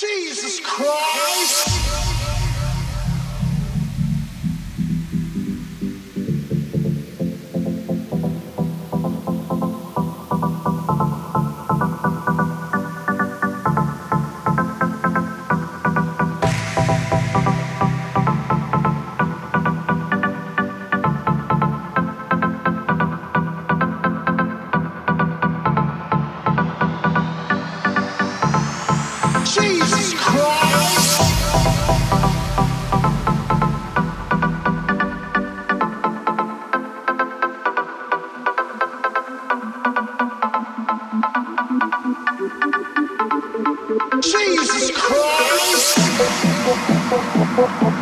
Jesus Christ!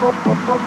Jesus